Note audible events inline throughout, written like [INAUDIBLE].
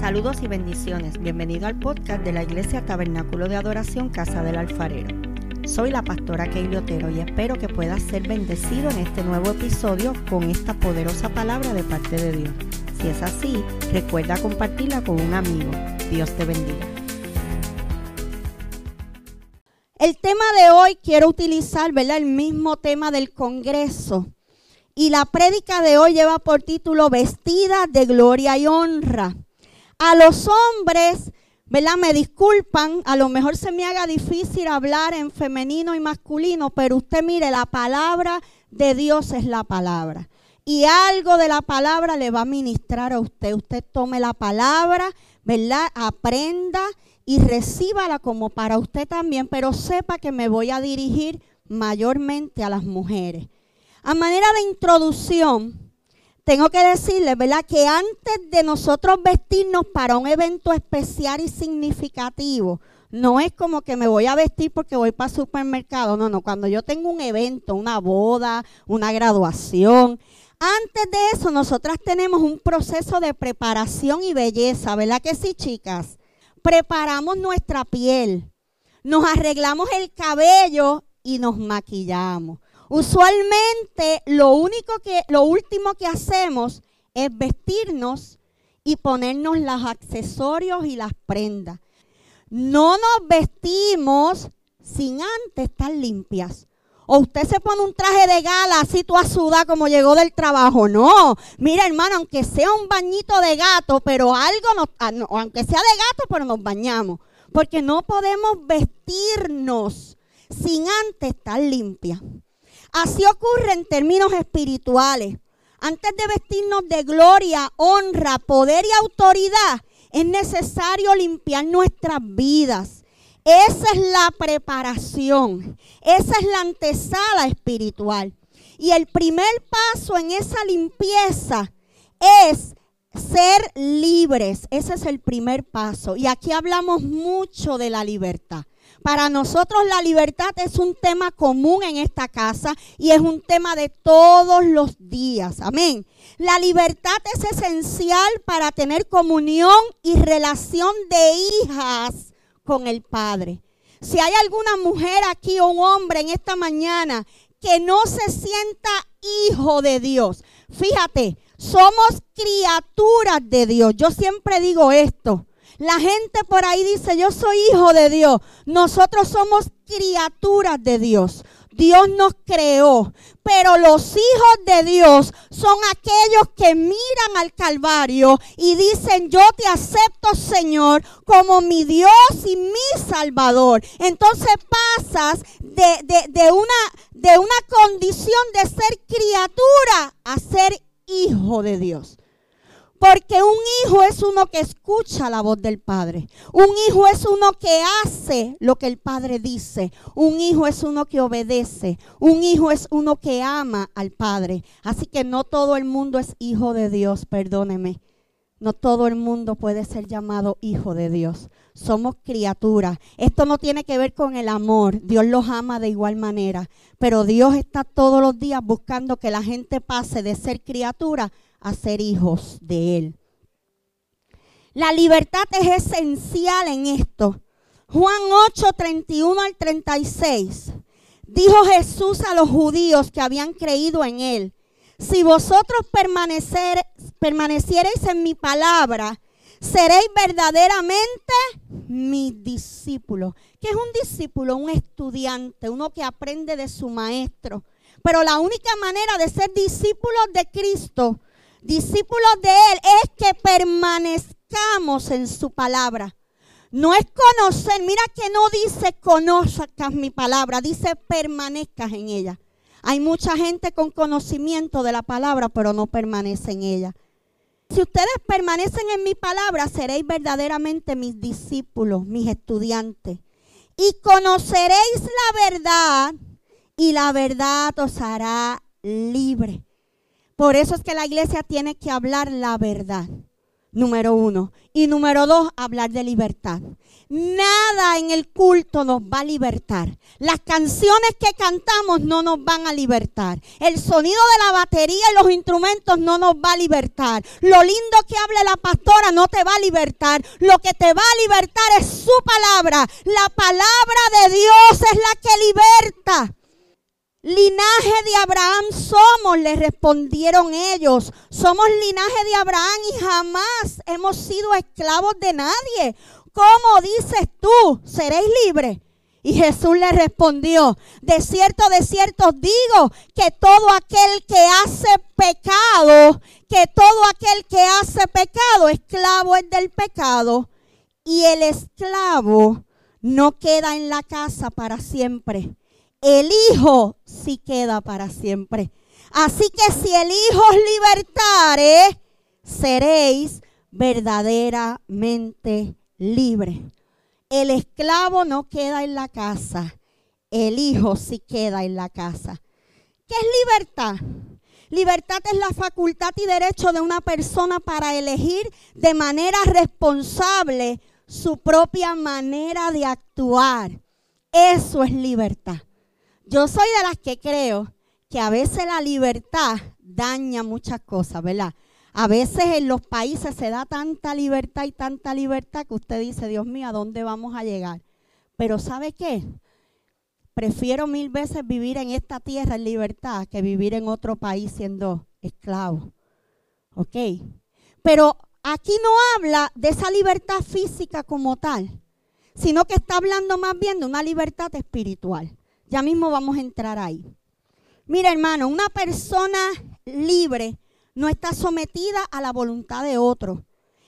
Saludos y bendiciones. Bienvenido al podcast de la Iglesia Tabernáculo de Adoración Casa del Alfarero. Soy la pastora Keili Otero y espero que puedas ser bendecido en este nuevo episodio con esta poderosa palabra de parte de Dios. Si es así, recuerda compartirla con un amigo. Dios te bendiga. El tema de hoy quiero utilizar, ¿verdad? El mismo tema del Congreso. Y la prédica de hoy lleva por título Vestida de gloria y honra. A los hombres, ¿verdad? Me disculpan, a lo mejor se me haga difícil hablar en femenino y masculino, pero usted mire, la palabra de Dios es la palabra. Y algo de la palabra le va a ministrar a usted. Usted tome la palabra, ¿verdad? Aprenda y recíbala como para usted también, pero sepa que me voy a dirigir mayormente a las mujeres. A manera de introducción, tengo que decirles, ¿verdad? Que antes de nosotros vestirnos para un evento especial y significativo, no es como que me voy a vestir porque voy para supermercado. No, no, cuando yo tengo un evento, una boda, una graduación, antes de eso nosotras tenemos un proceso de preparación y belleza, ¿verdad que sí, chicas? Preparamos nuestra piel, nos arreglamos el cabello y nos maquillamos. Usualmente lo único que, lo último que hacemos es vestirnos y ponernos los accesorios y las prendas. No nos vestimos sin antes estar limpias. O usted se pone un traje de gala así toda suda como llegó del trabajo. No, mira hermano, aunque sea un bañito de gato, pero algo, nos, ah, aunque sea de gato, pero nos bañamos. Porque no podemos vestirnos sin antes estar limpias. Así ocurre en términos espirituales. Antes de vestirnos de gloria, honra, poder y autoridad, es necesario limpiar nuestras vidas. Esa es la preparación, esa es la antesala espiritual. Y el primer paso en esa limpieza es ser libres. Ese es el primer paso. Y aquí hablamos mucho de la libertad. Para nosotros la libertad es un tema común en esta casa y es un tema de todos los días. Amén. La libertad es esencial para tener comunión y relación de hijas con el Padre. Si hay alguna mujer aquí o un hombre en esta mañana que no se sienta hijo de Dios, fíjate, somos criaturas de Dios. Yo siempre digo esto. La gente por ahí dice, yo soy hijo de Dios. Nosotros somos criaturas de Dios. Dios nos creó, pero los hijos de Dios son aquellos que miran al Calvario y dicen, yo te acepto Señor como mi Dios y mi Salvador. Entonces pasas de, de, una, de una condición de ser criatura a ser hijo de Dios. Porque un hijo es uno que escucha la voz del Padre. Un hijo es uno que hace lo que el Padre dice. Un hijo es uno que obedece. Un hijo es uno que ama al Padre. Así que no todo el mundo es hijo de Dios, perdóneme. No todo el mundo puede ser llamado hijo de Dios. Somos criaturas. Esto no tiene que ver con el amor. Dios los ama de igual manera. Pero Dios está todos los días buscando que la gente pase de ser criatura a ser hijos de Él. La libertad es esencial en esto. Juan 8, 31 al 36. Dijo Jesús a los judíos que habían creído en Él, si vosotros permanecer, permaneciereis en mi palabra, seréis verdaderamente mis discípulos. ¿Qué es un discípulo? Un estudiante, uno que aprende de su maestro. Pero la única manera de ser discípulos de Cristo discípulos de Él es que permanezcamos en su palabra. No es conocer, mira que no dice conozcas mi palabra, dice permanezcas en ella. Hay mucha gente con conocimiento de la palabra, pero no permanece en ella. Si ustedes permanecen en mi palabra, seréis verdaderamente mis discípulos, mis estudiantes. Y conoceréis la verdad y la verdad os hará libre. Por eso es que la iglesia tiene que hablar la verdad. Número uno. Y número dos, hablar de libertad. Nada en el culto nos va a libertar. Las canciones que cantamos no nos van a libertar. El sonido de la batería y los instrumentos no nos va a libertar. Lo lindo que hable la pastora no te va a libertar. Lo que te va a libertar es su palabra. La palabra de Dios es la que liberta. Linaje de Abraham somos, le respondieron ellos. Somos linaje de Abraham y jamás hemos sido esclavos de nadie. ¿Cómo dices tú? ¿Seréis libres? Y Jesús le respondió, de cierto, de cierto digo que todo aquel que hace pecado, que todo aquel que hace pecado, esclavo es del pecado. Y el esclavo no queda en la casa para siempre. El Hijo sí queda para siempre. Así que si el Hijo os libertare, seréis verdaderamente libres. El esclavo no queda en la casa, el hijo sí queda en la casa. ¿Qué es libertad? Libertad es la facultad y derecho de una persona para elegir de manera responsable su propia manera de actuar. Eso es libertad. Yo soy de las que creo que a veces la libertad daña muchas cosas, ¿verdad? A veces en los países se da tanta libertad y tanta libertad que usted dice, Dios mío, ¿a dónde vamos a llegar? Pero ¿sabe qué? Prefiero mil veces vivir en esta tierra en libertad que vivir en otro país siendo esclavo. ¿Ok? Pero aquí no habla de esa libertad física como tal, sino que está hablando más bien de una libertad espiritual. Ya mismo vamos a entrar ahí. Mira, hermano, una persona libre no está sometida a la voluntad de otro.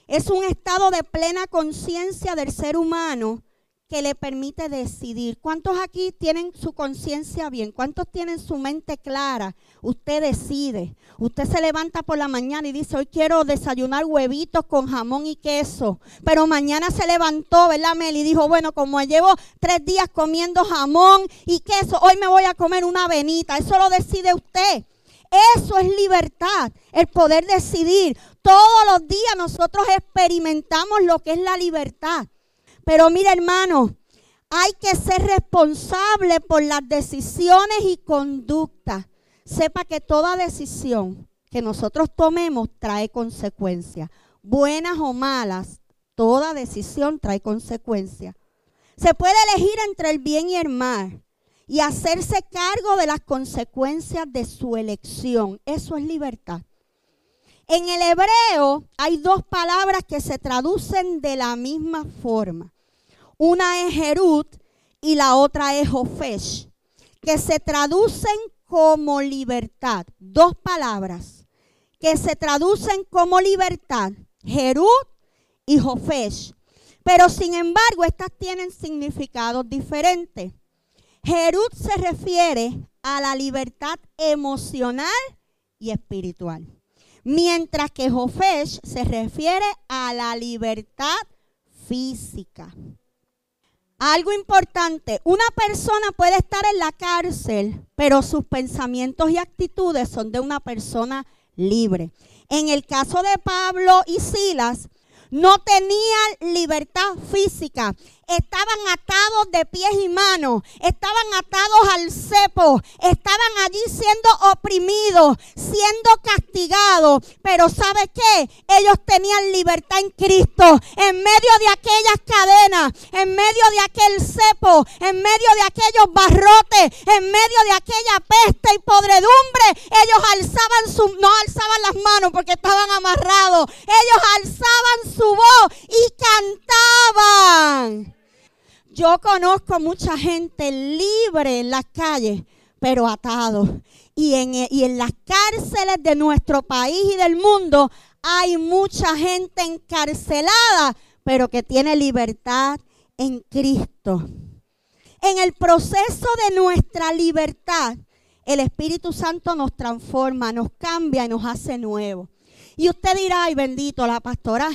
Es un estado de plena conciencia del ser humano que le permite decidir. ¿Cuántos aquí tienen su conciencia bien? ¿Cuántos tienen su mente clara? Usted decide. Usted se levanta por la mañana y dice, hoy quiero desayunar huevitos con jamón y queso. Pero mañana se levantó, ¿verdad, Mel? Y dijo, bueno, como llevo tres días comiendo jamón y queso, hoy me voy a comer una avenita. Eso lo decide usted. Eso es libertad, el poder decidir. Todos los días nosotros experimentamos lo que es la libertad. Pero mira hermano, hay que ser responsable por las decisiones y conductas. Sepa que toda decisión que nosotros tomemos trae consecuencias. Buenas o malas, toda decisión trae consecuencias. Se puede elegir entre el bien y el mal y hacerse cargo de las consecuencias de su elección. Eso es libertad. En el hebreo hay dos palabras que se traducen de la misma forma. Una es Jerut y la otra es Jofesh, que se traducen como libertad. Dos palabras que se traducen como libertad. Jerut y Jofesh. Pero sin embargo, estas tienen significados diferentes. Jerut se refiere a la libertad emocional y espiritual. Mientras que Jofesh se refiere a la libertad física. Algo importante, una persona puede estar en la cárcel, pero sus pensamientos y actitudes son de una persona libre. En el caso de Pablo y Silas, no tenían libertad física estaban atados de pies y manos, estaban atados al cepo, estaban allí siendo oprimidos, siendo castigados. Pero ¿sabe qué? Ellos tenían libertad en Cristo. En medio de aquellas cadenas, en medio de aquel cepo, en medio de aquellos barrotes, en medio de aquella peste y podredumbre, ellos alzaban su, no alzaban las manos porque estaban amarrados. Ellos alzaban su voz y cantaban. Yo conozco mucha gente libre en las calles, pero atados. Y en, y en las cárceles de nuestro país y del mundo hay mucha gente encarcelada, pero que tiene libertad en Cristo. En el proceso de nuestra libertad, el Espíritu Santo nos transforma, nos cambia y nos hace nuevos. Y usted dirá, ay bendito, la pastora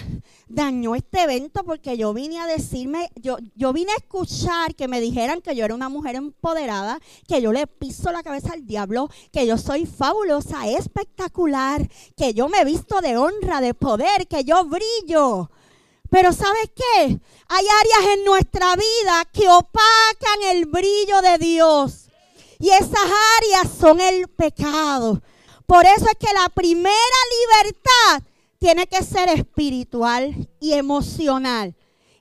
dañó este evento porque yo vine a decirme, yo, yo vine a escuchar que me dijeran que yo era una mujer empoderada, que yo le piso la cabeza al diablo, que yo soy fabulosa, espectacular, que yo me visto de honra, de poder, que yo brillo. Pero ¿sabes qué? Hay áreas en nuestra vida que opacan el brillo de Dios. Y esas áreas son el pecado. Por eso es que la primera libertad tiene que ser espiritual y emocional.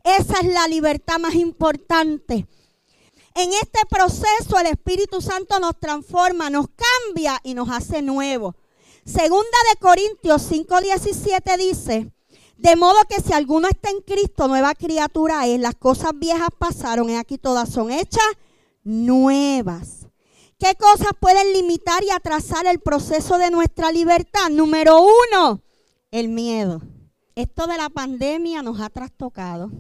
Esa es la libertad más importante. En este proceso el Espíritu Santo nos transforma, nos cambia y nos hace nuevo. Segunda de Corintios 5:17 dice, de modo que si alguno está en Cristo, nueva criatura es, las cosas viejas pasaron y aquí todas son hechas nuevas. ¿Qué cosas pueden limitar y atrasar el proceso de nuestra libertad? Número uno, el miedo. Esto de la pandemia nos ha trastocado.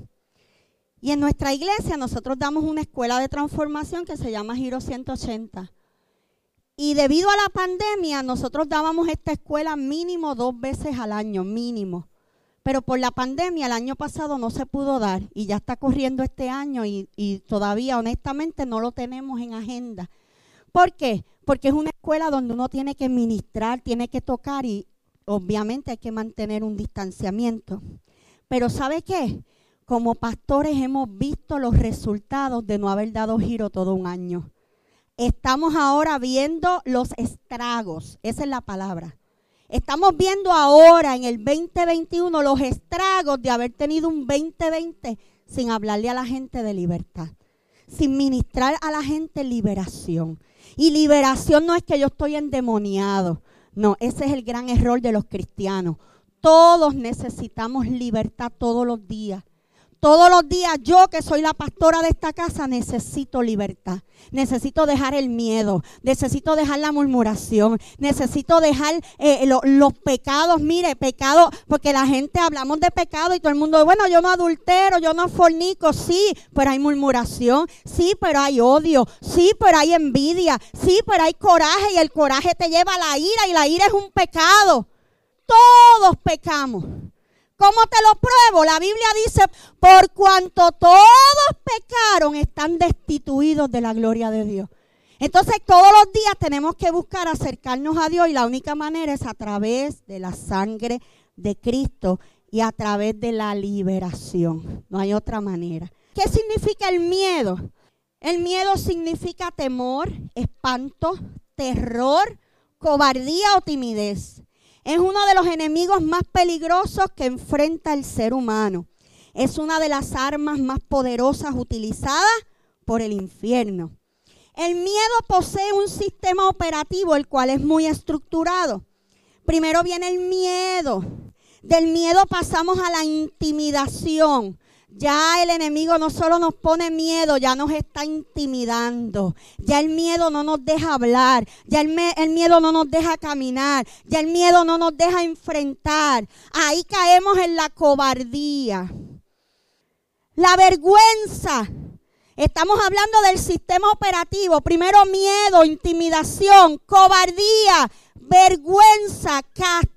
Y en nuestra iglesia nosotros damos una escuela de transformación que se llama Giro 180. Y debido a la pandemia nosotros dábamos esta escuela mínimo dos veces al año, mínimo. Pero por la pandemia el año pasado no se pudo dar y ya está corriendo este año y, y todavía honestamente no lo tenemos en agenda. ¿Por qué? Porque es una escuela donde uno tiene que ministrar, tiene que tocar y obviamente hay que mantener un distanciamiento. Pero ¿sabe qué? Como pastores hemos visto los resultados de no haber dado giro todo un año. Estamos ahora viendo los estragos, esa es la palabra. Estamos viendo ahora en el 2021 los estragos de haber tenido un 2020 sin hablarle a la gente de libertad, sin ministrar a la gente liberación. Y liberación no es que yo estoy endemoniado, no, ese es el gran error de los cristianos. Todos necesitamos libertad todos los días. Todos los días yo que soy la pastora de esta casa necesito libertad. Necesito dejar el miedo. Necesito dejar la murmuración. Necesito dejar eh, los pecados. Mire, pecado, porque la gente hablamos de pecado y todo el mundo, bueno, yo no adultero, yo no fornico. Sí, pero hay murmuración. Sí, pero hay odio. Sí, pero hay envidia. Sí, pero hay coraje y el coraje te lleva a la ira y la ira es un pecado. Todos pecamos. ¿Cómo te lo pruebo? La Biblia dice, por cuanto todos pecaron, están destituidos de la gloria de Dios. Entonces todos los días tenemos que buscar acercarnos a Dios y la única manera es a través de la sangre de Cristo y a través de la liberación. No hay otra manera. ¿Qué significa el miedo? El miedo significa temor, espanto, terror, cobardía o timidez. Es uno de los enemigos más peligrosos que enfrenta el ser humano. Es una de las armas más poderosas utilizadas por el infierno. El miedo posee un sistema operativo el cual es muy estructurado. Primero viene el miedo. Del miedo pasamos a la intimidación. Ya el enemigo no solo nos pone miedo, ya nos está intimidando. Ya el miedo no nos deja hablar. Ya el, miedo no nos deja caminar. Ya el miedo no nos deja enfrentar. Ahí caemos en la cobardía. La vergüenza. Estamos hablando del sistema operativo. Primero miedo, intimidación, cobardía, vergüenza, castigo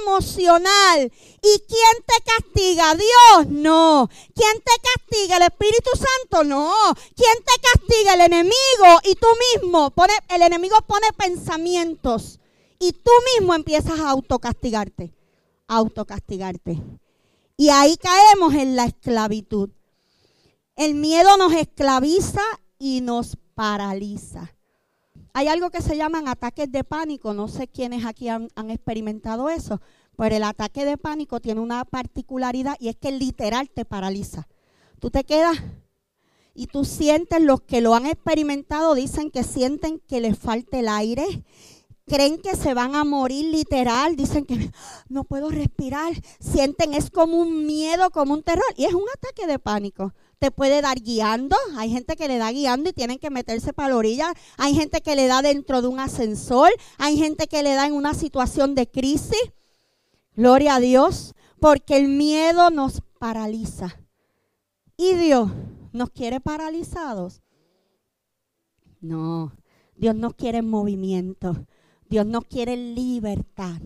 emocional. ¿Y quién te castiga? Dios, no. ¿Quién te castiga? El Espíritu Santo, no. ¿Quién te castiga? El enemigo y tú mismo. Pone, el enemigo pone pensamientos y tú mismo empiezas a autocastigarte. Autocastigarte. Y ahí caemos en la esclavitud. El miedo nos esclaviza y nos paraliza. Hay algo que se llaman ataques de pánico. No sé quiénes aquí han, experimentado eso. Pero el ataque de pánico tiene una particularidad y es que literal te paraliza. Tú te quedas y tú sientes, los que lo han experimentado dicen que sienten que les falta el aire, creen que se van a morir literal, dicen que no puedo respirar, sienten es como un miedo, como un terror y es un ataque de pánico te puede dar guiando. Hay gente que le da guiando y tienen que meterse para la orilla. Hay gente que le da dentro de un ascensor. Hay gente que le da en una situación de crisis. Gloria a Dios. Porque el miedo nos paraliza. Y Dios nos quiere paralizados. No, Dios nos quiere en movimiento. Dios nos quiere libertad.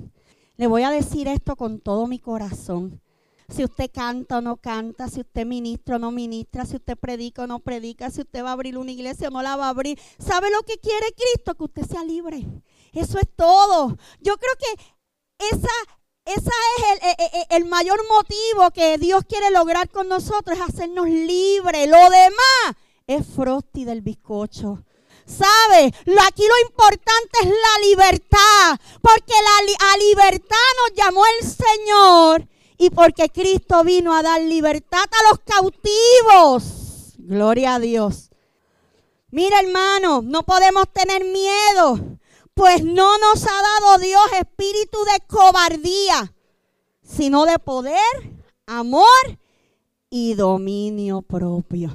Le voy a decir esto con todo mi corazón. Si usted canta o no canta, si usted ministra o no ministra, si usted predica o no predica, si usted va a abrir una iglesia o no la va a abrir, ¿sabe lo que quiere Cristo? Que usted sea libre. Eso es todo. Yo creo que esa, esa es el, el, el, mayor motivo que Dios quiere lograr con nosotros, es hacernos libres. Lo demás es frosty del bizcocho. ¿Sabe? Aquí lo importante es la libertad. Porque la, a libertad nos llamó el Señor. Y porque Cristo vino a dar libertad a los cautivos. Gloria a Dios. Mira hermano, no podemos tener miedo. Pues no nos ha dado Dios espíritu de cobardía, sino de poder, amor y dominio propio.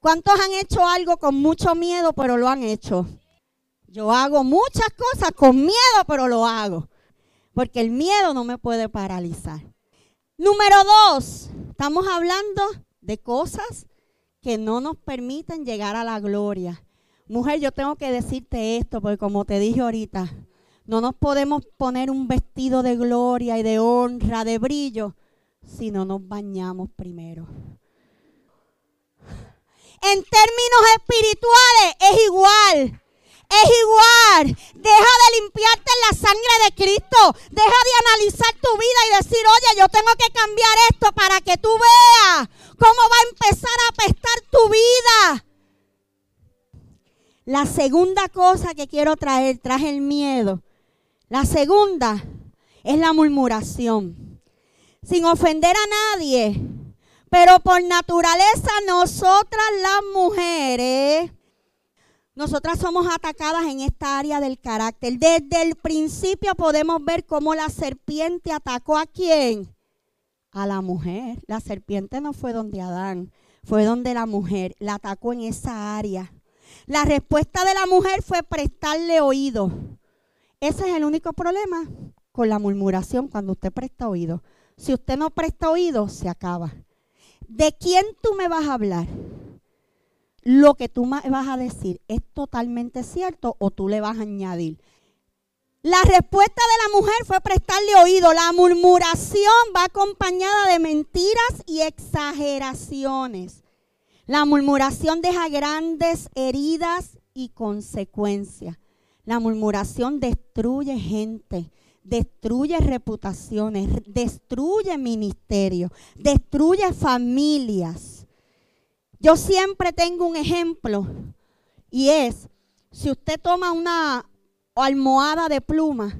¿Cuántos han hecho algo con mucho miedo, pero lo han hecho? Yo hago muchas cosas con miedo, pero lo hago. Porque el miedo no me puede paralizar. Número dos, estamos hablando de cosas que no nos permiten llegar a la gloria. Mujer, yo tengo que decirte esto, porque como te dije ahorita, no nos podemos poner un vestido de gloria y de honra, de brillo, si no nos bañamos primero en términos espirituales es igual. Es igual. Deja de limpiarte en la sangre de Cristo. Deja de analizar tu vida y decir, oye, yo tengo que cambiar esto para que tú veas cómo va a empezar a apestar tu vida. La segunda cosa que quiero traer, traje el miedo. La segunda es la murmuración. Sin ofender a nadie, pero por naturaleza nosotras las mujeres, nosotras somos atacadas en esta área del carácter. Desde el principio podemos ver cómo la serpiente atacó a quién? A la mujer. La serpiente no fue donde Adán, fue donde la mujer la atacó en esa área. La respuesta de la mujer fue prestarle oído. Ese es el único problema con la murmuración cuando usted presta oído. Si usted no presta oído, se acaba. ¿De quién tú me vas a hablar? Lo que tú vas a decir es totalmente cierto o tú le vas a añadir. La respuesta de la mujer fue prestarle oído. La murmuración va acompañada de mentiras y exageraciones. La murmuración deja grandes heridas y consecuencias. La murmuración destruye gente destruye reputaciones, destruye ministerios, destruye familias. Yo siempre tengo un ejemplo y es, si usted toma una almohada de pluma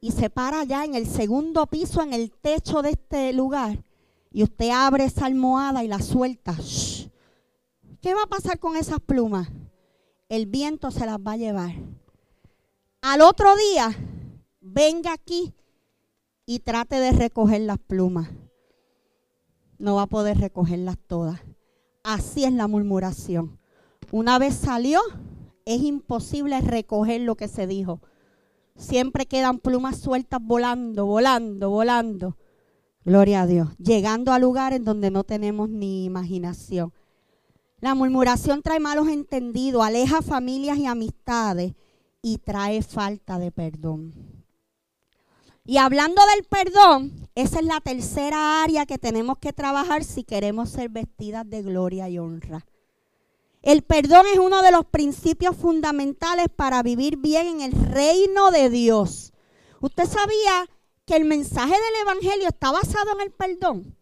y se para allá en el segundo piso, en el techo de este lugar, y usted abre esa almohada y la suelta, ¿qué va a pasar con esas plumas? El viento se las va a llevar. Al otro día, venga aquí y trate de recoger las plumas. No va a poder recogerlas todas. Así es la murmuración. Una vez salió, es imposible recoger lo que se dijo. Siempre quedan plumas sueltas volando, volando, volando. Gloria a Dios. Llegando a lugares donde no tenemos ni imaginación. La murmuración trae malos entendidos, aleja familias y amistades y trae falta de perdón. Y hablando del perdón, esa es la tercera área que tenemos que trabajar si queremos ser vestidas de gloria y honra. El perdón es uno de los principios fundamentales para vivir bien en el reino de Dios. ¿Usted sabía que el mensaje del Evangelio está basado en el perdón?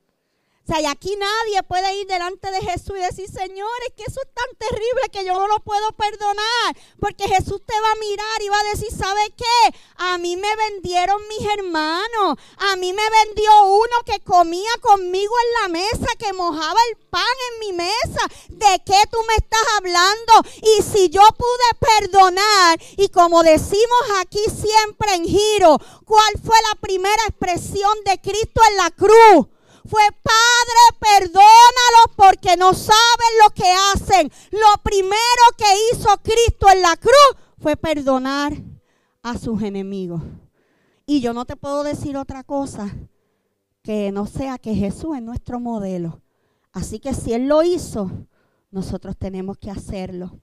O sea, y aquí nadie puede ir delante de Jesús y decir, Señor, es que eso es tan terrible que yo no lo puedo perdonar. Porque Jesús te va a mirar y va a decir, ¿sabe qué? A mí me vendieron mis hermanos. A mí me vendió uno que comía conmigo en la mesa, que mojaba el pan en mi mesa. ¿De qué tú me estás hablando? Y si yo pude perdonar, y como decimos aquí siempre en giro, ¿cuál fue la primera expresión de Cristo en la cruz? Fue, Padre, perdónalos porque no saben lo que hacen. Lo primero que hizo Cristo en la cruz fue perdonar a sus enemigos. Y yo no te puedo decir otra cosa que no sea que Jesús es nuestro modelo. Así que si Él lo hizo, nosotros tenemos que hacerlo.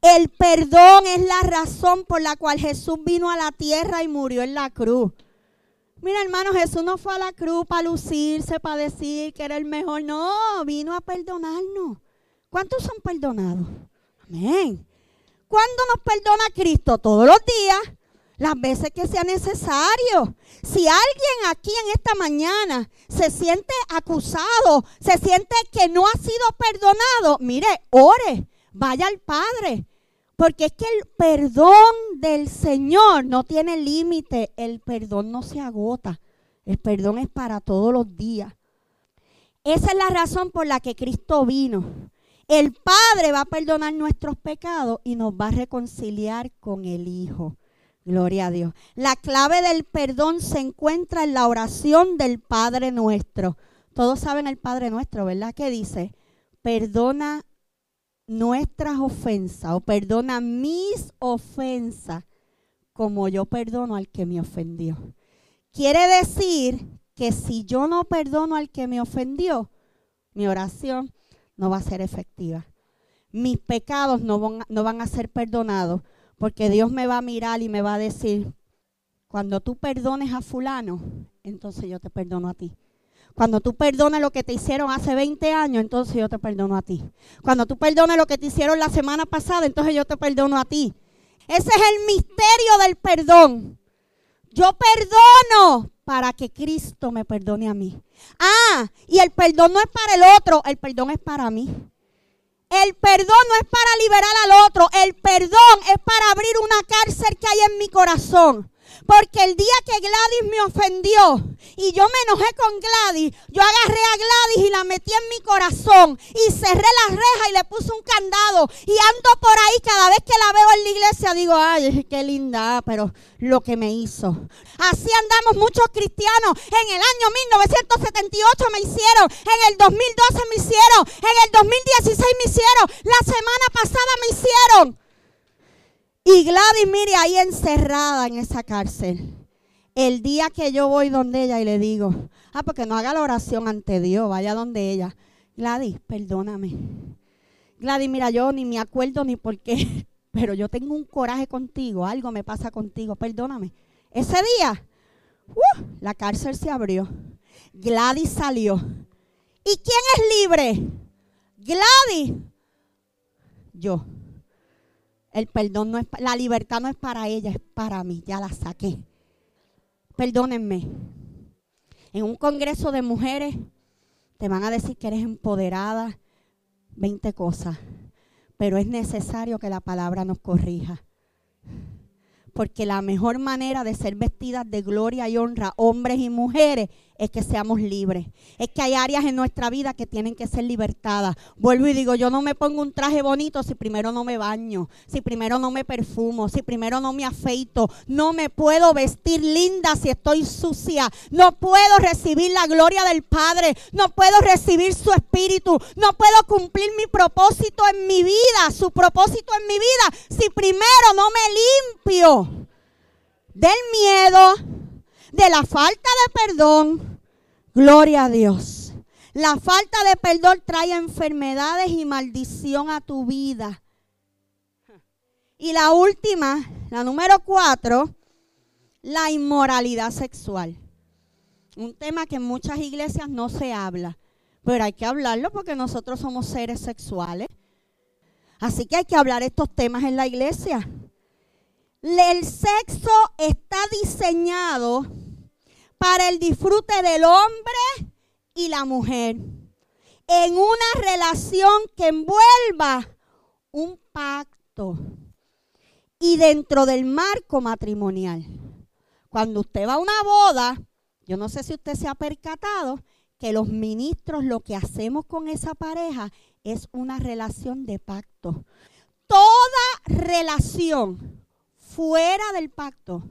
El perdón es la razón por la cual Jesús vino a la tierra y murió en la cruz. Mira, hermano, Jesús no fue a la cruz para lucirse, para decir que era el mejor. No, vino a perdonarnos. ¿Cuántos son perdonados? Amén. ¿Cuándo nos perdona Cristo? Todos los días, las veces que sea necesario. Si alguien aquí en esta mañana se siente acusado, se siente que no ha sido perdonado, mire, ore, vaya al Padre. Porque es que el perdón del Señor no tiene límite, el perdón no se agota, el perdón es para todos los días. Esa es la razón por la que Cristo vino. El Padre va a perdonar nuestros pecados y nos va a reconciliar con el Hijo. Gloria a Dios. La clave del perdón se encuentra en la oración del Padre nuestro. Todos saben el Padre nuestro, ¿verdad? Que dice, perdona nuestras ofensas o perdona mis ofensas como yo perdono al que me ofendió. Quiere decir que si yo no perdono al que me ofendió, mi oración no va a ser efectiva. Mis pecados no van, no van a ser perdonados porque Dios me va a mirar y me va a decir, cuando tú perdones a fulano, entonces yo te perdono a ti. Cuando tú perdones lo que te hicieron hace 20 años, entonces yo te perdono a ti. Cuando tú perdones lo que te hicieron la semana pasada, entonces yo te perdono a ti. Ese es el misterio del perdón. Yo perdono para que Cristo me perdone a mí. Ah, y el perdón no es para el otro, el perdón es para mí. El perdón no es para liberar al otro, el perdón es para abrir una cárcel que hay en mi corazón. Porque el día que Gladys me ofendió y yo me enojé con Gladys, yo agarré a Gladys y la metí en mi corazón y cerré la reja y le puse un candado. Y ando por ahí cada vez que la veo en la iglesia digo, ay, qué linda, pero lo que me hizo. Así andamos muchos cristianos. En el año 1978 me hicieron, en el 2012 me hicieron, en el 2016 me hicieron, la semana pasada me hicieron. Y Gladys, mire, ahí encerrada en esa cárcel. El día que yo voy donde ella y le digo, ah, porque no haga la oración ante Dios, vaya donde ella. Gladys, perdóname. Gladys, mira, yo ni me acuerdo ni por qué, [LAUGHS] pero yo tengo un coraje contigo, algo me pasa contigo, perdóname. Ese día, uh, la cárcel se abrió. Gladys salió. ¿Y quién es libre? Gladys. Yo. El perdón no es, la libertad no es para ella, es para mí. Ya la saqué. Perdónenme. En un congreso de mujeres te van a decir que eres empoderada, 20 cosas. Pero es necesario que la palabra nos corrija porque la mejor manera de ser vestidas de gloria y honra, hombres y mujeres, es que seamos libres. Es que hay áreas en nuestra vida que tienen que ser libertadas. Vuelvo y digo, yo no me pongo un traje bonito si primero no me baño, si primero no me perfumo, si primero no me afeito. No me puedo vestir linda si estoy sucia. No puedo recibir la gloria del Padre. No puedo recibir su espíritu. No puedo cumplir mi propósito en mi vida, su propósito en mi vida, si primero no me limpio del miedo, de la falta de perdón. Gloria a Dios. La falta de perdón trae enfermedades y maldición a tu vida. Y la última, la número cuatro, la inmoralidad sexual. Un tema que en muchas iglesias no se habla, pero hay que hablarlo porque nosotros somos seres sexuales. Así que hay que hablar estos temas en la iglesia. El sexo está diseñado para el disfrute del hombre y la mujer en una relación que envuelva un pacto y dentro del marco matrimonial. Cuando usted va a una boda, yo no sé si usted se ha percatado que los ministros lo que hacemos con esa pareja es una relación de pacto. Toda relación fuera del pacto.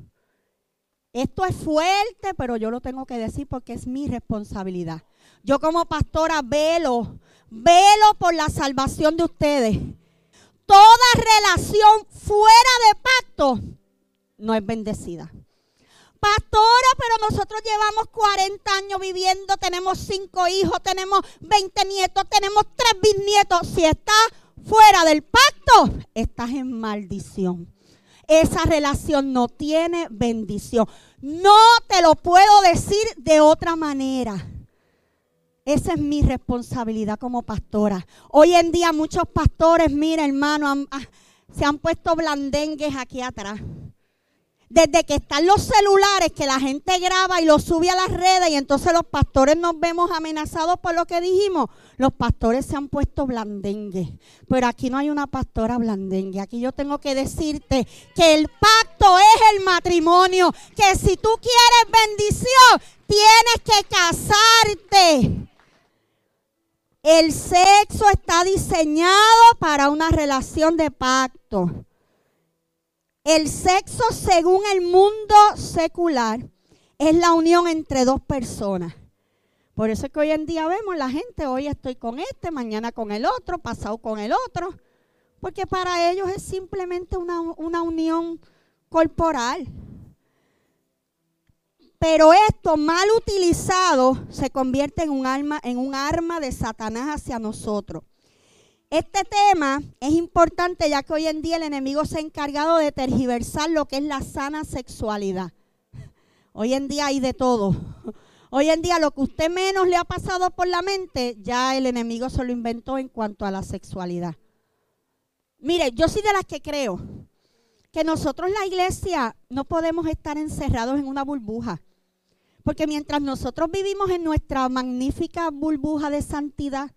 Esto es fuerte, pero yo lo tengo que decir porque es mi responsabilidad. Yo como pastora velo, velo por la salvación de ustedes. Toda relación fuera de pacto no es bendecida. Pastora, pero nosotros llevamos 40 años viviendo, tenemos 5 hijos, tenemos 20 nietos, tenemos 3 bisnietos. Si está fuera del pacto, estás en maldición. Esa relación no tiene bendición. No te lo puedo decir de otra manera. Esa es mi responsabilidad como pastora. Hoy en día muchos pastores, mira hermano, ah, se han puesto blandengues aquí atrás. Desde que están los celulares que la gente graba y los sube a las redes y entonces los pastores nos vemos amenazados por lo que dijimos, los pastores se han puesto blandengue. Pero aquí no hay una pastora blandengue. Aquí yo tengo que decirte que el pacto es el matrimonio. Que si tú quieres bendición, tienes que casarte. El sexo está diseñado para una relación de pacto. El sexo, según el mundo secular, es la unión entre dos personas. Por eso es que hoy en día vemos la gente, hoy estoy con este, mañana con el otro, pasado con el otro, porque para ellos es simplemente una, una unión corporal. Pero esto mal utilizado se convierte en un, arma, en un arma de Satanás hacia nosotros. Este tema es importante ya que hoy en día el enemigo se ha encargado de tergiversar lo que es la sana sexualidad. Hoy en día hay de todo. Hoy en día lo que usted menos le ha pasado por la mente, ya el enemigo se lo inventó en cuanto a la sexualidad. Mire, yo soy de las que creo que nosotros la iglesia no podemos estar encerrados en una burbuja. Porque mientras nosotros vivimos en nuestra magnífica burbuja de santidad,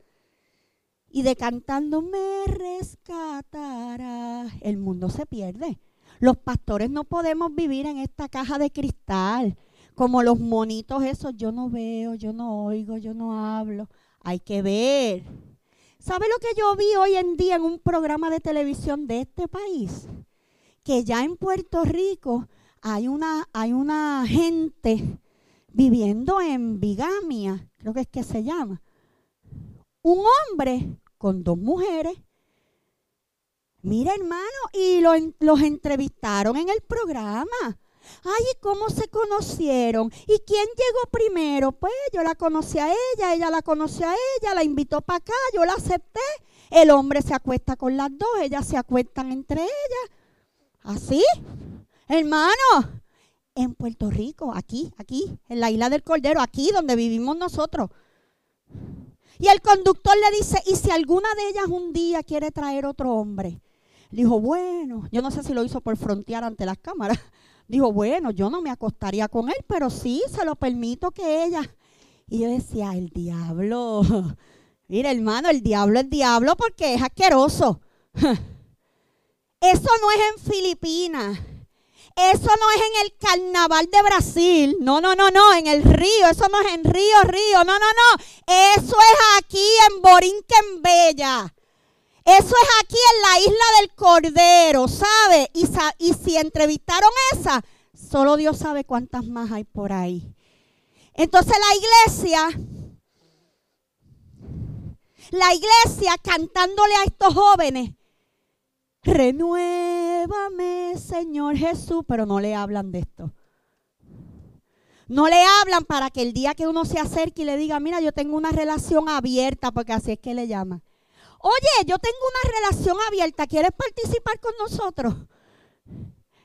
y de cantando me rescatará, el mundo se pierde. Los pastores no podemos vivir en esta caja de cristal, como los monitos esos, yo no veo, yo no oigo, yo no hablo. Hay que ver. ¿Sabe lo que yo vi hoy en día en un programa de televisión de este país? Que ya en Puerto Rico hay una, hay una gente viviendo en bigamia, creo que es que se llama un hombre con dos mujeres. Mira, hermano, y los entrevistaron en el programa. Ay, ¿y cómo se conocieron? ¿Y quién llegó primero? Pues yo la conocí a ella, ella la conoció a ella, la invitó para acá, yo la acepté. El hombre se acuesta con las dos, ellas se acuestan entre ellas. ¿Así? Hermano, en Puerto Rico, aquí, aquí, en la isla del Cordero, aquí donde vivimos nosotros. Y el conductor le dice, ¿y si alguna de ellas un día quiere traer otro hombre? Dijo, bueno, yo no sé si lo hizo por frontear ante las cámaras. [LAUGHS] Dijo, bueno, yo no me acostaría con él, pero sí, se lo permito que ella. Y yo decía, el diablo. [LAUGHS] Mira, hermano, el diablo es diablo porque es asqueroso. [LAUGHS] Eso no es en Filipinas. Eso no es en el carnaval de Brasil. No, no, no, no. En el río. Eso no es en Río, Río. No, no, no. Eso es aquí en Borinquen Bella. Eso es aquí en la isla del Cordero, ¿sabe? Y, y si entrevistaron esa, solo Dios sabe cuántas más hay por ahí. Entonces la iglesia, la iglesia cantándole a estos jóvenes, renuévame, Señor Jesús, pero no le hablan de esto. No le hablan para que el día que uno se acerque y le diga, mira, yo tengo una relación abierta, porque así es que le llaman. Oye, yo tengo una relación abierta, ¿quieres participar con nosotros?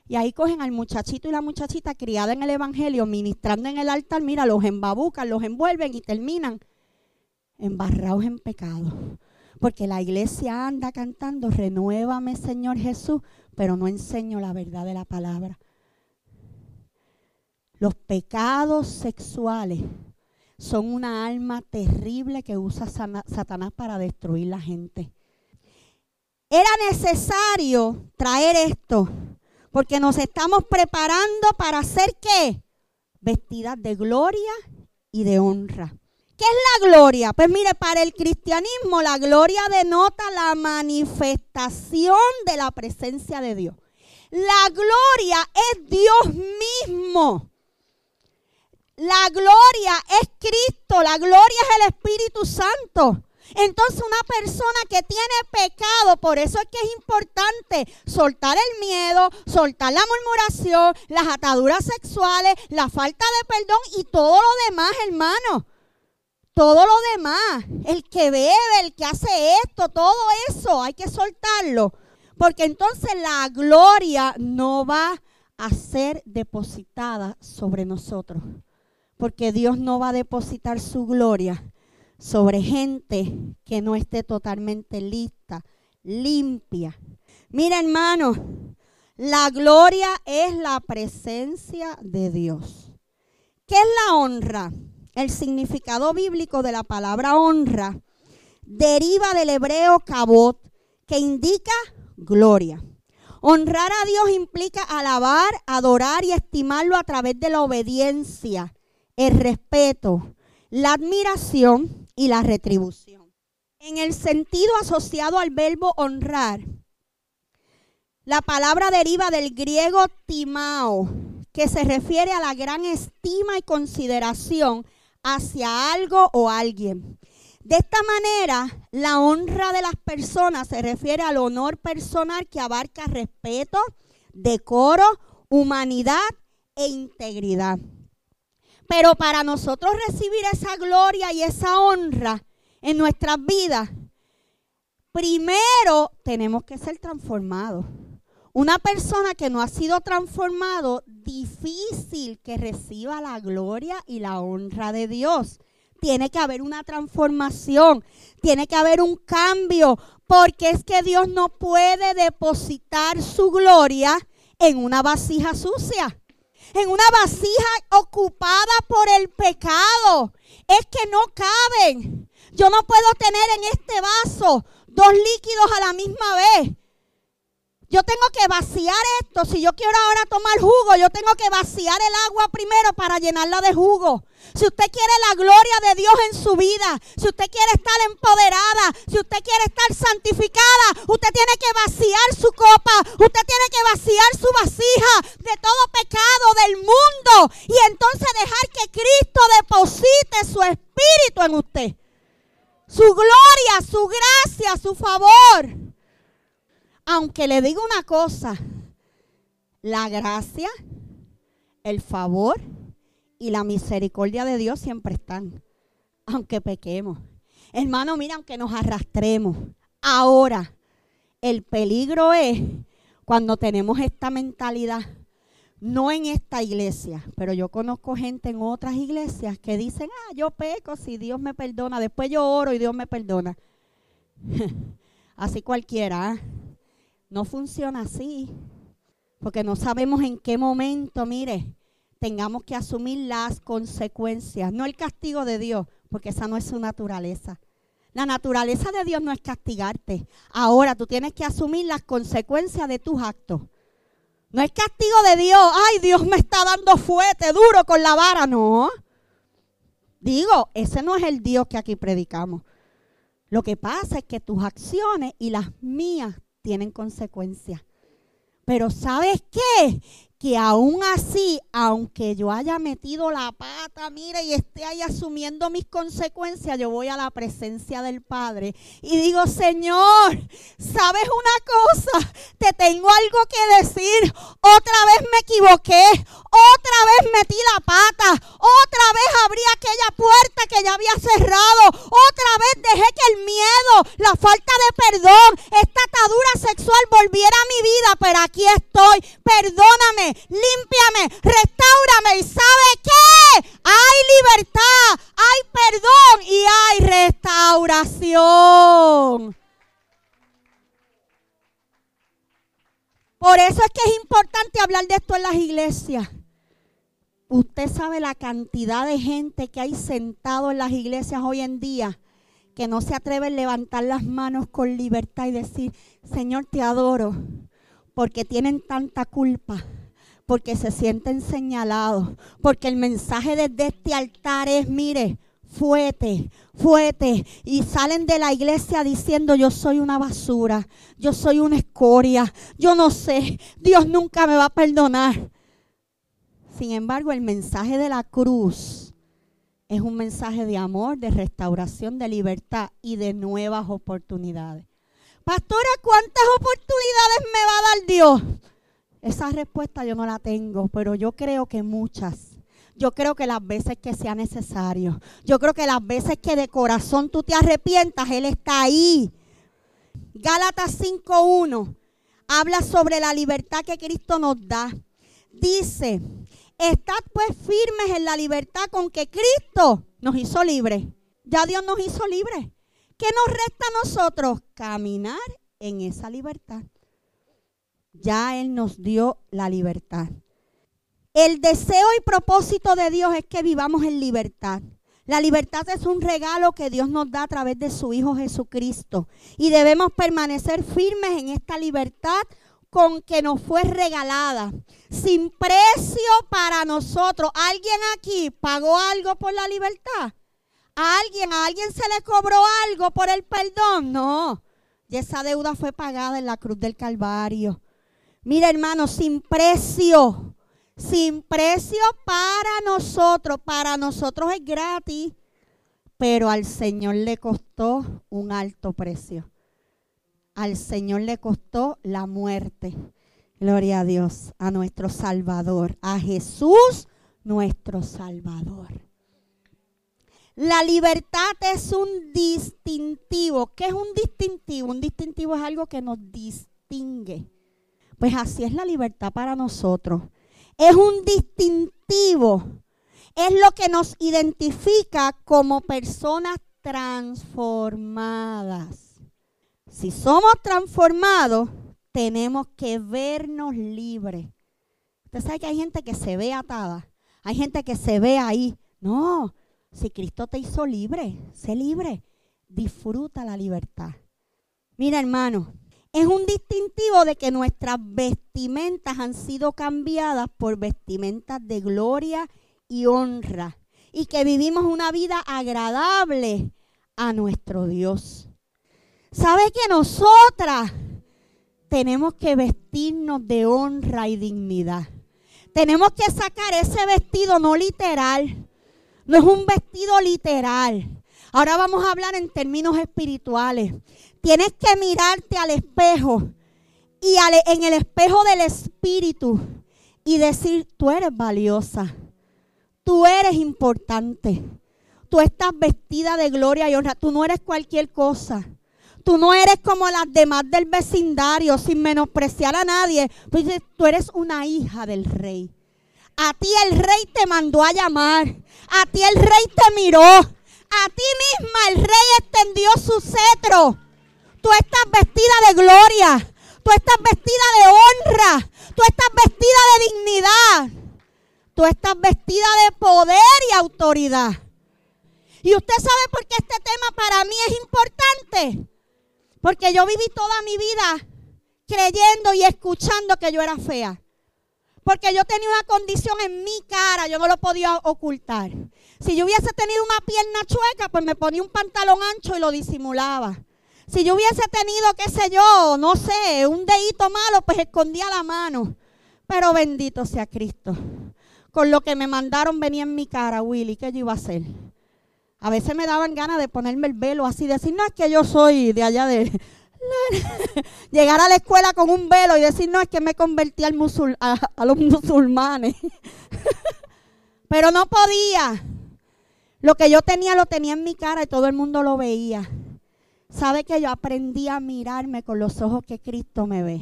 Y ahí cogen al muchachito y la muchachita criada en el Evangelio, ministrando en el altar, mira, los embabucan, los envuelven y terminan embarrados en pecado. Porque la iglesia anda cantando, renuévame Señor Jesús, pero no enseño la verdad de la palabra. Los pecados sexuales son una alma terrible que usa Satanás para destruir la gente. Era necesario traer esto, porque nos estamos preparando para hacer qué? Vestidas de gloria y de honra. ¿Qué es la gloria? Pues mire, para el cristianismo la gloria denota la manifestación de la presencia de Dios. La gloria es Dios mismo. La gloria es Cristo, la gloria es el Espíritu Santo. Entonces una persona que tiene pecado, por eso es que es importante soltar el miedo, soltar la murmuración, las ataduras sexuales, la falta de perdón y todo lo demás, hermano. Todo lo demás, el que bebe, el que hace esto, todo eso, hay que soltarlo. Porque entonces la gloria no va a ser depositada sobre nosotros. Porque Dios no va a depositar su gloria sobre gente que no esté totalmente lista, limpia. Mira hermano, la gloria es la presencia de Dios. ¿Qué es la honra? El significado bíblico de la palabra honra deriva del hebreo kabot, que indica gloria. Honrar a Dios implica alabar, adorar y estimarlo a través de la obediencia, el respeto, la admiración y la retribución. En el sentido asociado al verbo honrar, la palabra deriva del griego timao, que se refiere a la gran estima y consideración hacia algo o alguien. De esta manera, la honra de las personas se refiere al honor personal que abarca respeto, decoro, humanidad e integridad. Pero para nosotros recibir esa gloria y esa honra en nuestras vidas, primero tenemos que ser transformados. Una persona que no ha sido transformado, difícil que reciba la gloria y la honra de Dios. Tiene que haber una transformación, tiene que haber un cambio, porque es que Dios no puede depositar su gloria en una vasija sucia, en una vasija ocupada por el pecado. Es que no caben. Yo no puedo tener en este vaso dos líquidos a la misma vez. Yo tengo que vaciar esto. Si yo quiero ahora tomar jugo, yo tengo que vaciar el agua primero para llenarla de jugo. Si usted quiere la gloria de Dios en su vida, si usted quiere estar empoderada, si usted quiere estar santificada, usted tiene que vaciar su copa, usted tiene que vaciar su vasija de todo pecado del mundo y entonces dejar que Cristo deposite su espíritu en usted. Su gloria, su gracia, su favor. Aunque le digo una cosa, la gracia, el favor y la misericordia de Dios siempre están, aunque pequemos. Hermano, mira, aunque nos arrastremos. Ahora, el peligro es cuando tenemos esta mentalidad, no en esta iglesia, pero yo conozco gente en otras iglesias que dicen, ah, yo peco si Dios me perdona, después yo oro y Dios me perdona. [LAUGHS] Así cualquiera. ¿ah? No funciona así, porque no sabemos en qué momento, mire, tengamos que asumir las consecuencias, no el castigo de Dios, porque esa no es su naturaleza. La naturaleza de Dios no es castigarte. Ahora tú tienes que asumir las consecuencias de tus actos. No es castigo de Dios. Ay, Dios me está dando fuerte, duro con la vara. No. Digo, ese no es el Dios que aquí predicamos. Lo que pasa es que tus acciones y las mías tienen consecuencias. Pero ¿sabes qué? Que aún así, aunque yo haya metido la pata, mire, y esté ahí asumiendo mis consecuencias, yo voy a la presencia del Padre y digo, Señor, ¿sabes una cosa? Te tengo algo que decir. Otra vez me equivoqué, otra vez metí la pata, otra vez abrí aquella puerta que ya había cerrado, otra vez dejé que el miedo, la falta de perdón, esta atadura sexual volviera a mi vida, pero aquí estoy. Perdóname límpiame, restaurame. ¿Y sabe qué? Hay libertad, hay perdón y hay restauración. Por eso es que es importante hablar de esto en las iglesias. Usted sabe la cantidad de gente que hay sentado en las iglesias hoy en día que no se atreve a levantar las manos con libertad y decir, Señor, te adoro, porque tienen tanta culpa porque se sienten señalados, porque el mensaje desde este altar es, mire, fuete, fuete, y salen de la iglesia diciendo, yo soy una basura, yo soy una escoria, yo no sé, Dios nunca me va a perdonar. Sin embargo, el mensaje de la cruz es un mensaje de amor, de restauración, de libertad y de nuevas oportunidades. Pastora, ¿cuántas oportunidades me va a dar Dios? Esa respuesta yo no la tengo, pero yo creo que muchas. Yo creo que las veces que sea necesario. Yo creo que las veces que de corazón tú te arrepientas, Él está ahí. Gálatas 5.1 habla sobre la libertad que Cristo nos da. Dice, estad pues firmes en la libertad con que Cristo nos hizo libres. Ya Dios nos hizo libres. ¿Qué nos resta a nosotros? Caminar en esa libertad. Ya Él nos dio la libertad. El deseo y propósito de Dios es que vivamos en libertad. La libertad es un regalo que Dios nos da a través de su Hijo Jesucristo. Y debemos permanecer firmes en esta libertad con que nos fue regalada, sin precio para nosotros. ¿Alguien aquí pagó algo por la libertad? ¿A alguien, a alguien se le cobró algo por el perdón? No. Y esa deuda fue pagada en la cruz del Calvario. Mira, hermano, sin precio sin precio para nosotros. Para nosotros es gratis, pero al Señor le costó un alto precio. Al Señor le costó la muerte. Gloria a Dios, a nuestro Salvador, a Jesús, nuestro Salvador. La libertad es un distintivo. ¿Qué es un distintivo? Un distintivo es algo que nos distingue. Pues así es la libertad para nosotros es un distintivo, es lo que nos identifica como personas transformadas. Si somos transformados, tenemos que vernos libres. Usted sabe que hay gente que se ve atada, hay gente que se ve ahí. No, si Cristo te hizo libre, sé libre, disfruta la libertad. Mira hermano, es un distintivo de que nuestras vestimentas han sido cambiadas por vestimentas de gloria y honra y que vivimos una vida agradable a nuestro Dios. ¿Sabe que nosotras tenemos que vestirnos de honra y dignidad? Tenemos que sacar ese vestido no literal. No es un vestido literal. Ahora vamos a hablar en términos espirituales. Tienes que mirarte al espejo y en el espejo del Espíritu y decir, tú eres valiosa, tú eres importante, tú estás vestida de gloria y honra, tú no eres cualquier cosa. Tú no eres como las demás del vecindario, sin menospreciar a nadie. Tú eres una hija del rey. A ti el rey te mandó a llamar. A ti el rey te miró. A ti misma el rey extendió su cetro. Tú estás vestida de gloria. Tú estás vestida de honra. Tú estás vestida de dignidad. Tú estás vestida de poder y autoridad. Y usted sabe por qué este tema para mí es importante. Porque yo viví toda mi vida creyendo y escuchando que yo era fea. Porque yo tenía una condición en mi cara, yo no lo podía ocultar. Si yo hubiese tenido una pierna chueca, pues me ponía un pantalón ancho y lo disimulaba. Si yo hubiese tenido, qué sé yo, no sé, un dedito malo, pues escondía la mano. Pero bendito sea Cristo. Con lo que me mandaron venía en mi cara, Willy, ¿qué yo iba a hacer? A veces me daban ganas de ponerme el velo así, decir, no es que yo soy de allá de... [LAUGHS] Llegar a la escuela con un velo y decir, no es que me convertí al a los musulmanes. [LAUGHS] Pero no podía. Lo que yo tenía lo tenía en mi cara y todo el mundo lo veía. ¿Sabe que yo aprendí a mirarme con los ojos que Cristo me ve?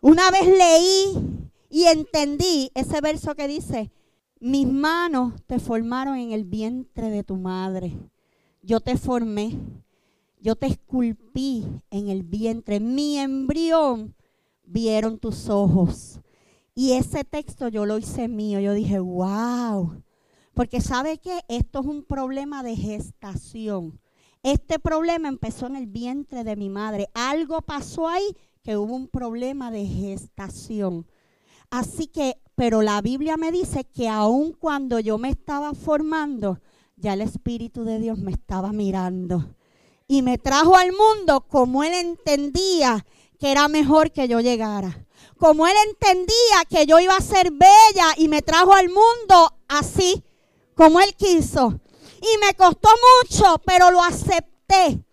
Una vez leí y entendí ese verso que dice, mis manos te formaron en el vientre de tu madre. Yo te formé, yo te esculpí en el vientre. Mi embrión vieron tus ojos. Y ese texto yo lo hice mío. Yo dije, wow. Porque sabe que esto es un problema de gestación. Este problema empezó en el vientre de mi madre. Algo pasó ahí que hubo un problema de gestación. Así que, pero la Biblia me dice que aun cuando yo me estaba formando, ya el Espíritu de Dios me estaba mirando. Y me trajo al mundo como Él entendía que era mejor que yo llegara. Como Él entendía que yo iba a ser bella y me trajo al mundo así, como Él quiso y me costó mucho, pero lo acepté.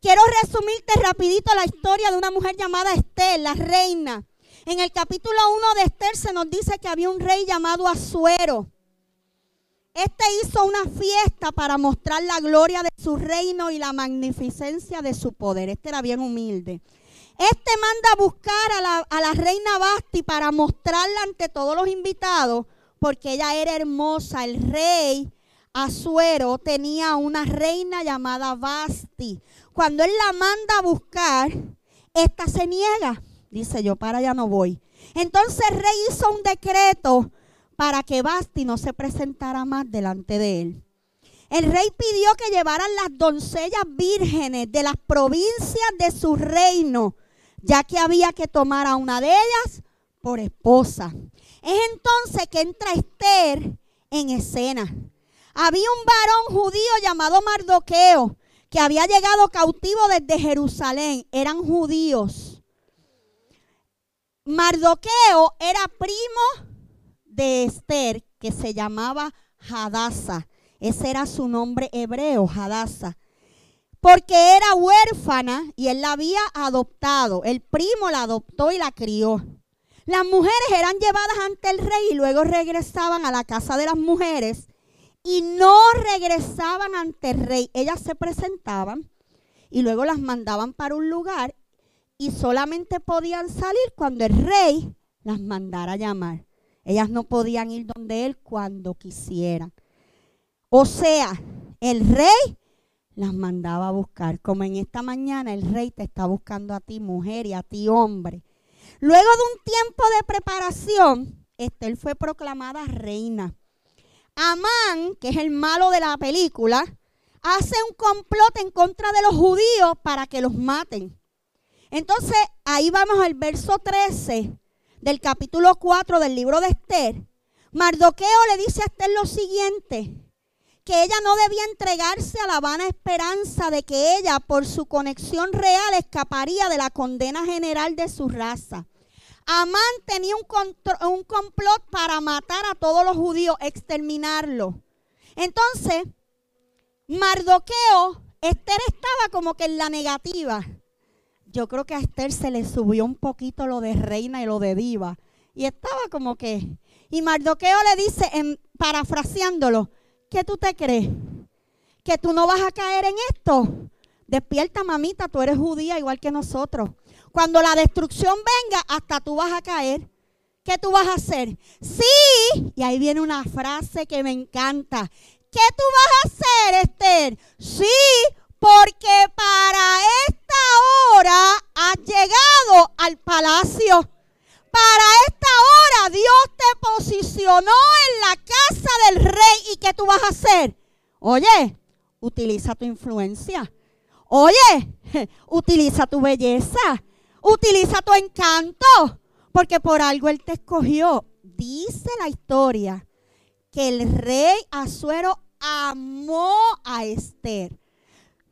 Quiero resumirte rapidito la historia de una mujer llamada Estel, la reina, En el capítulo 1 de Esther se nos dice que había un rey llamado Asuero. Este hizo una fiesta para mostrar la gloria de su reino y la magnificencia de su poder. Este era bien humilde. Este manda a buscar a la, a la reina Basti para mostrarla ante todos los invitados, porque ella era hermosa. El rey Asuero tenía una reina llamada Basti. Cuando él la manda a buscar, esta se niega. Dice yo, para allá no voy. Entonces el rey hizo un decreto para que Basti no se presentara más delante de él. El rey pidió que llevaran las doncellas vírgenes de las provincias de su reino, ya que había que tomar a una de ellas por esposa. Es entonces que entra Esther en escena. Había un varón judío llamado Mardoqueo que había llegado cautivo desde Jerusalén. Eran judíos. Mardoqueo era primo de Esther que se llamaba Hadasa. Ese era su nombre hebreo, Hadasa. Porque era huérfana y él la había adoptado. El primo la adoptó y la crió. Las mujeres eran llevadas ante el rey y luego regresaban a la casa de las mujeres y no regresaban ante el rey. Ellas se presentaban y luego las mandaban para un lugar y solamente podían salir cuando el rey las mandara a llamar. Ellas no podían ir donde él cuando quisieran. O sea, el rey las mandaba a buscar. Como en esta mañana el rey te está buscando a ti mujer y a ti hombre. Luego de un tiempo de preparación, Estel fue proclamada reina. Amán, que es el malo de la película, hace un complot en contra de los judíos para que los maten. Entonces, ahí vamos al verso 13 del capítulo 4 del libro de Esther, Mardoqueo le dice a Esther lo siguiente, que ella no debía entregarse a la vana esperanza de que ella, por su conexión real, escaparía de la condena general de su raza. Amán tenía un, un complot para matar a todos los judíos, exterminarlos. Entonces, Mardoqueo, Esther estaba como que en la negativa yo creo que a Esther se le subió un poquito lo de reina y lo de diva. Y estaba como que... Y Mardoqueo le dice, en, parafraseándolo, ¿qué tú te crees? ¿Que tú no vas a caer en esto? Despierta, mamita, tú eres judía igual que nosotros. Cuando la destrucción venga, hasta tú vas a caer. ¿Qué tú vas a hacer? Sí, y ahí viene una frase que me encanta. ¿Qué tú vas a hacer, Esther? Sí, porque para esta hora has llegado al palacio. Para esta hora Dios te posicionó en la casa del rey. ¿Y qué tú vas a hacer? Oye, utiliza tu influencia. Oye, [LAUGHS] utiliza tu belleza. Utiliza tu encanto. Porque por algo Él te escogió. Dice la historia que el rey Azuero amó a Esther.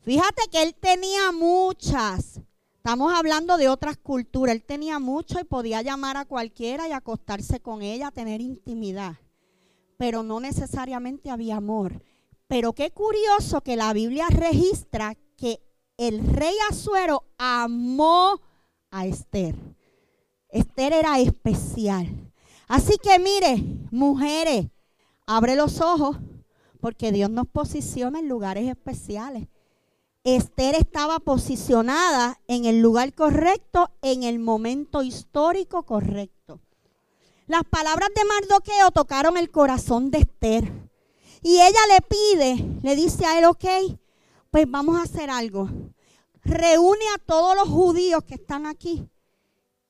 Fíjate que él tenía muchas. Estamos hablando de otras culturas. Él tenía mucho y podía llamar a cualquiera y acostarse con ella, tener intimidad. Pero no necesariamente había amor. Pero qué curioso que la Biblia registra que el rey Azuero amó a Esther. Esther era especial. Así que mire, mujeres, abre los ojos porque Dios nos posiciona en lugares especiales. Esther estaba posicionada en el lugar correcto, en el momento histórico correcto. Las palabras de Mardoqueo tocaron el corazón de Esther. Y ella le pide, le dice a él, ok, pues vamos a hacer algo. Reúne a todos los judíos que están aquí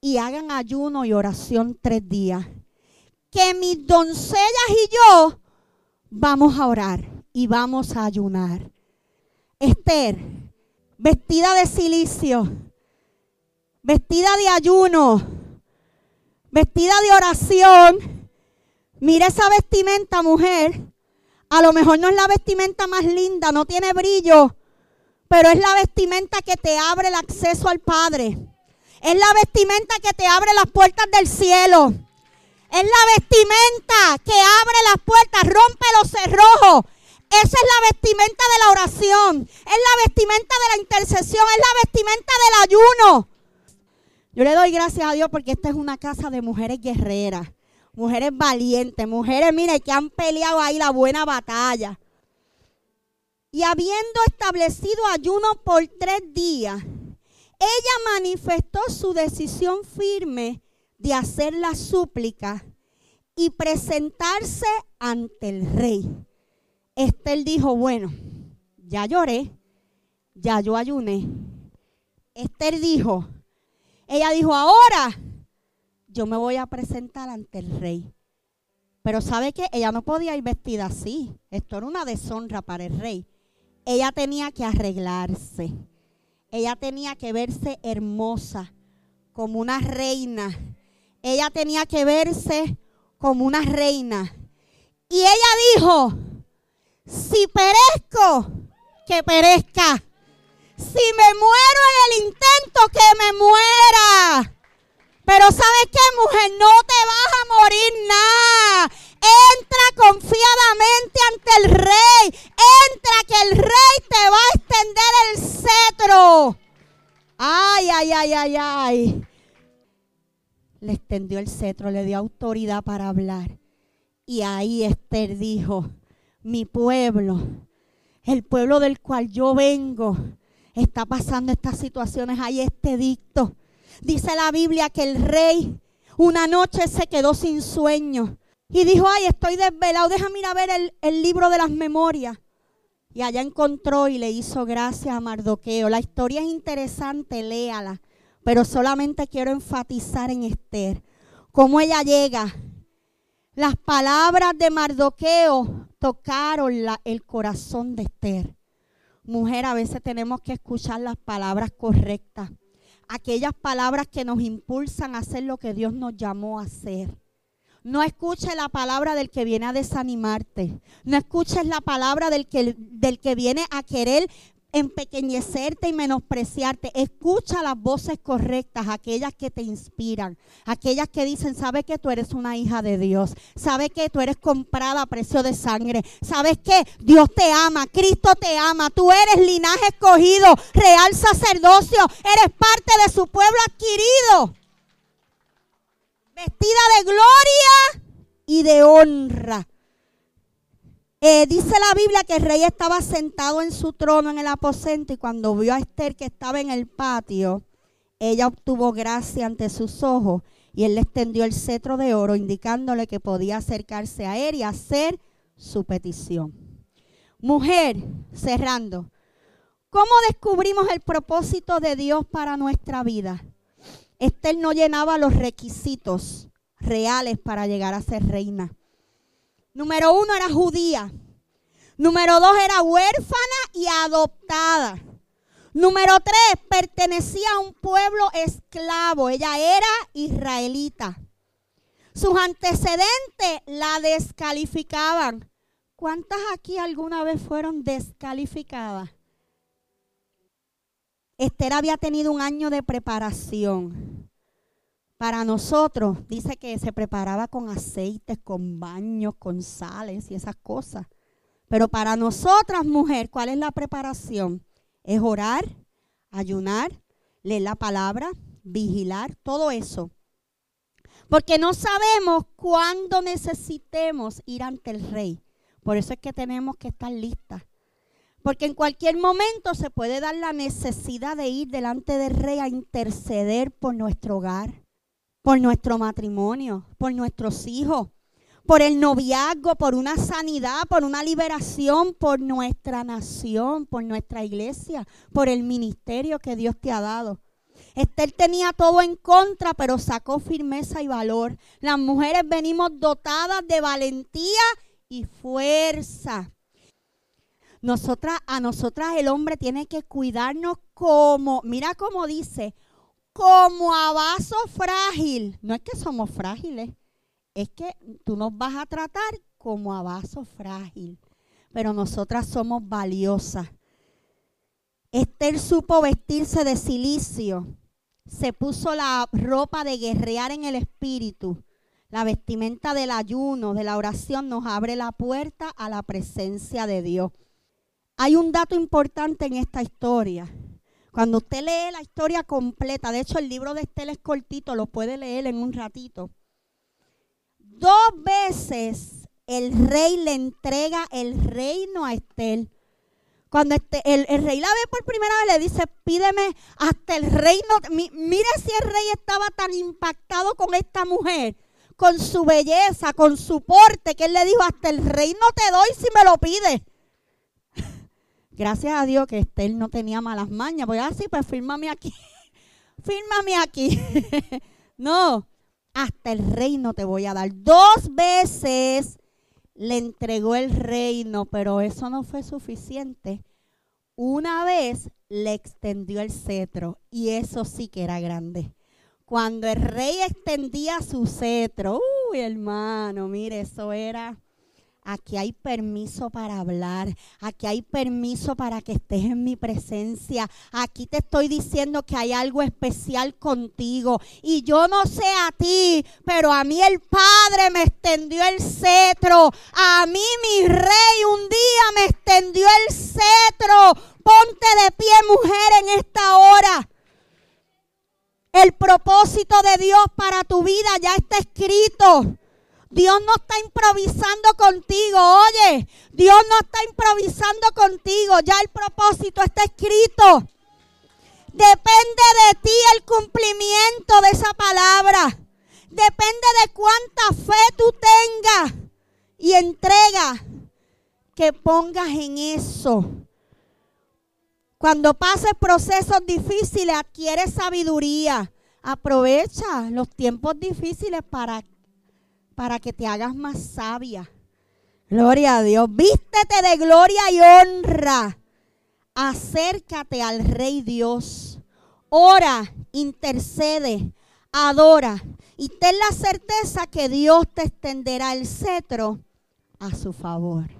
y hagan ayuno y oración tres días. Que mis doncellas y yo vamos a orar y vamos a ayunar. Esther, vestida de silicio, vestida de ayuno, vestida de oración. Mira esa vestimenta, mujer. A lo mejor no es la vestimenta más linda, no tiene brillo, pero es la vestimenta que te abre el acceso al Padre. Es la vestimenta que te abre las puertas del cielo. Es la vestimenta que abre las puertas, rompe los cerrojos esa es la vestimenta de la oración, es la vestimenta de la intercesión, es la vestimenta del ayuno. Yo le doy gracias a Dios porque esta es una casa de mujeres guerreras, mujeres valientes, mujeres, mire, que han peleado ahí la buena batalla. Y habiendo establecido ayuno por tres días, ella manifestó su decisión firme de hacer la súplica y presentarse ante el rey. Esther dijo, bueno, ya lloré, ya yo ayuné. Esther dijo, ella dijo, ahora yo me voy a presentar ante el rey. Pero sabe que ella no podía ir vestida así. Esto era una deshonra para el rey. Ella tenía que arreglarse. Ella tenía que verse hermosa, como una reina. Ella tenía que verse como una reina. Y ella dijo, si perezco, que perezca. Si me muero en el intento, que me muera. Pero ¿sabes qué, mujer? No te vas a morir Le extendió el cetro, le dio autoridad para hablar. Y ahí Esther dijo, mi pueblo, el pueblo del cual yo vengo, está pasando estas situaciones. Hay este dicto. Dice la Biblia que el rey una noche se quedó sin sueño y dijo, ay, estoy desvelado, déjame ir a ver el, el libro de las memorias. Y allá encontró y le hizo gracias a Mardoqueo. La historia es interesante, léala. Pero solamente quiero enfatizar en Esther. Cómo ella llega. Las palabras de Mardoqueo tocaron el corazón de Esther. Mujer, a veces tenemos que escuchar las palabras correctas. Aquellas palabras que nos impulsan a hacer lo que Dios nos llamó a hacer. No escuches la palabra del que viene a desanimarte. No escuches la palabra del que, del que viene a querer empequeñecerte y menospreciarte. Escucha las voces correctas, aquellas que te inspiran, aquellas que dicen, sabe que tú eres una hija de Dios, sabe que tú eres comprada a precio de sangre, sabes que Dios te ama, Cristo te ama, tú eres linaje escogido, real sacerdocio, eres parte de su pueblo adquirido vestida de gloria y de honra. Eh, dice la Biblia que el rey estaba sentado en su trono en el aposento y cuando vio a Esther que estaba en el patio, ella obtuvo gracia ante sus ojos y él le extendió el cetro de oro indicándole que podía acercarse a él y hacer su petición. Mujer, cerrando, ¿cómo descubrimos el propósito de Dios para nuestra vida? Esther no llenaba los requisitos reales para llegar a ser reina. Número uno era judía. Número dos era huérfana y adoptada. Número tres, pertenecía a un pueblo esclavo. Ella era israelita. Sus antecedentes la descalificaban. ¿Cuántas aquí alguna vez fueron descalificadas? Esther había tenido un año de preparación. Para nosotros, dice que se preparaba con aceites, con baños, con sales y esas cosas. Pero para nosotras, mujer, ¿cuál es la preparación? Es orar, ayunar, leer la palabra, vigilar, todo eso. Porque no sabemos cuándo necesitemos ir ante el rey. Por eso es que tenemos que estar listas. Porque en cualquier momento se puede dar la necesidad de ir delante del rey a interceder por nuestro hogar, por nuestro matrimonio, por nuestros hijos, por el noviazgo, por una sanidad, por una liberación, por nuestra nación, por nuestra iglesia, por el ministerio que Dios te ha dado. Esther tenía todo en contra, pero sacó firmeza y valor. Las mujeres venimos dotadas de valentía y fuerza nosotras, a nosotras el hombre tiene que cuidarnos como, mira cómo dice, como a vaso frágil. No es que somos frágiles, es que tú nos vas a tratar como a vaso frágil. Pero nosotras somos valiosas. Esther supo vestirse de silicio. Se puso la ropa de guerrear en el espíritu. La vestimenta del ayuno, de la oración, nos abre la puerta a la presencia de Dios. Hay un dato importante en esta historia. Cuando usted lee la historia completa, de hecho el libro de Estel es cortito, lo puede leer en un ratito. Dos veces el rey le entrega el reino a Estel. Cuando este, el, rey la ve por primera vez, le dice, pídeme hasta el reino. mire si el rey estaba tan impactado con esta mujer, con su belleza, con su porte, que él le dijo, hasta el reino te doy si me lo pides. Gracias a Dios que Estel no tenía malas mañas. Voy así, pues fírmame aquí. [LAUGHS] fírmame aquí. [LAUGHS] no, hasta el reino te voy a dar. Dos veces le entregó el reino, pero eso no fue suficiente. Una vez le extendió el cetro y eso sí que era grande. Cuando el rey extendía su cetro, uy hermano, mire, eso era Aquí hay permiso para hablar. Aquí hay permiso para que estés en mi presencia. Aquí te estoy diciendo que hay algo especial contigo. Y yo no sé a ti, pero a mí el Padre me extendió el cetro. A mí mi rey un día me extendió el cetro. Ponte de pie, mujer, en esta hora. El propósito de Dios para tu vida ya está escrito. Dios no está improvisando contigo, oye, Dios no está improvisando contigo, ya el propósito está escrito. Depende de ti el cumplimiento de esa palabra. Depende de cuánta fe tú tengas y entrega que pongas en eso. Cuando pases procesos difíciles, adquiere sabiduría. Aprovecha los tiempos difíciles para para que te hagas más sabia. Gloria a Dios. Vístete de gloria y honra. Acércate al Rey Dios. Ora, intercede, adora y ten la certeza que Dios te extenderá el cetro a su favor.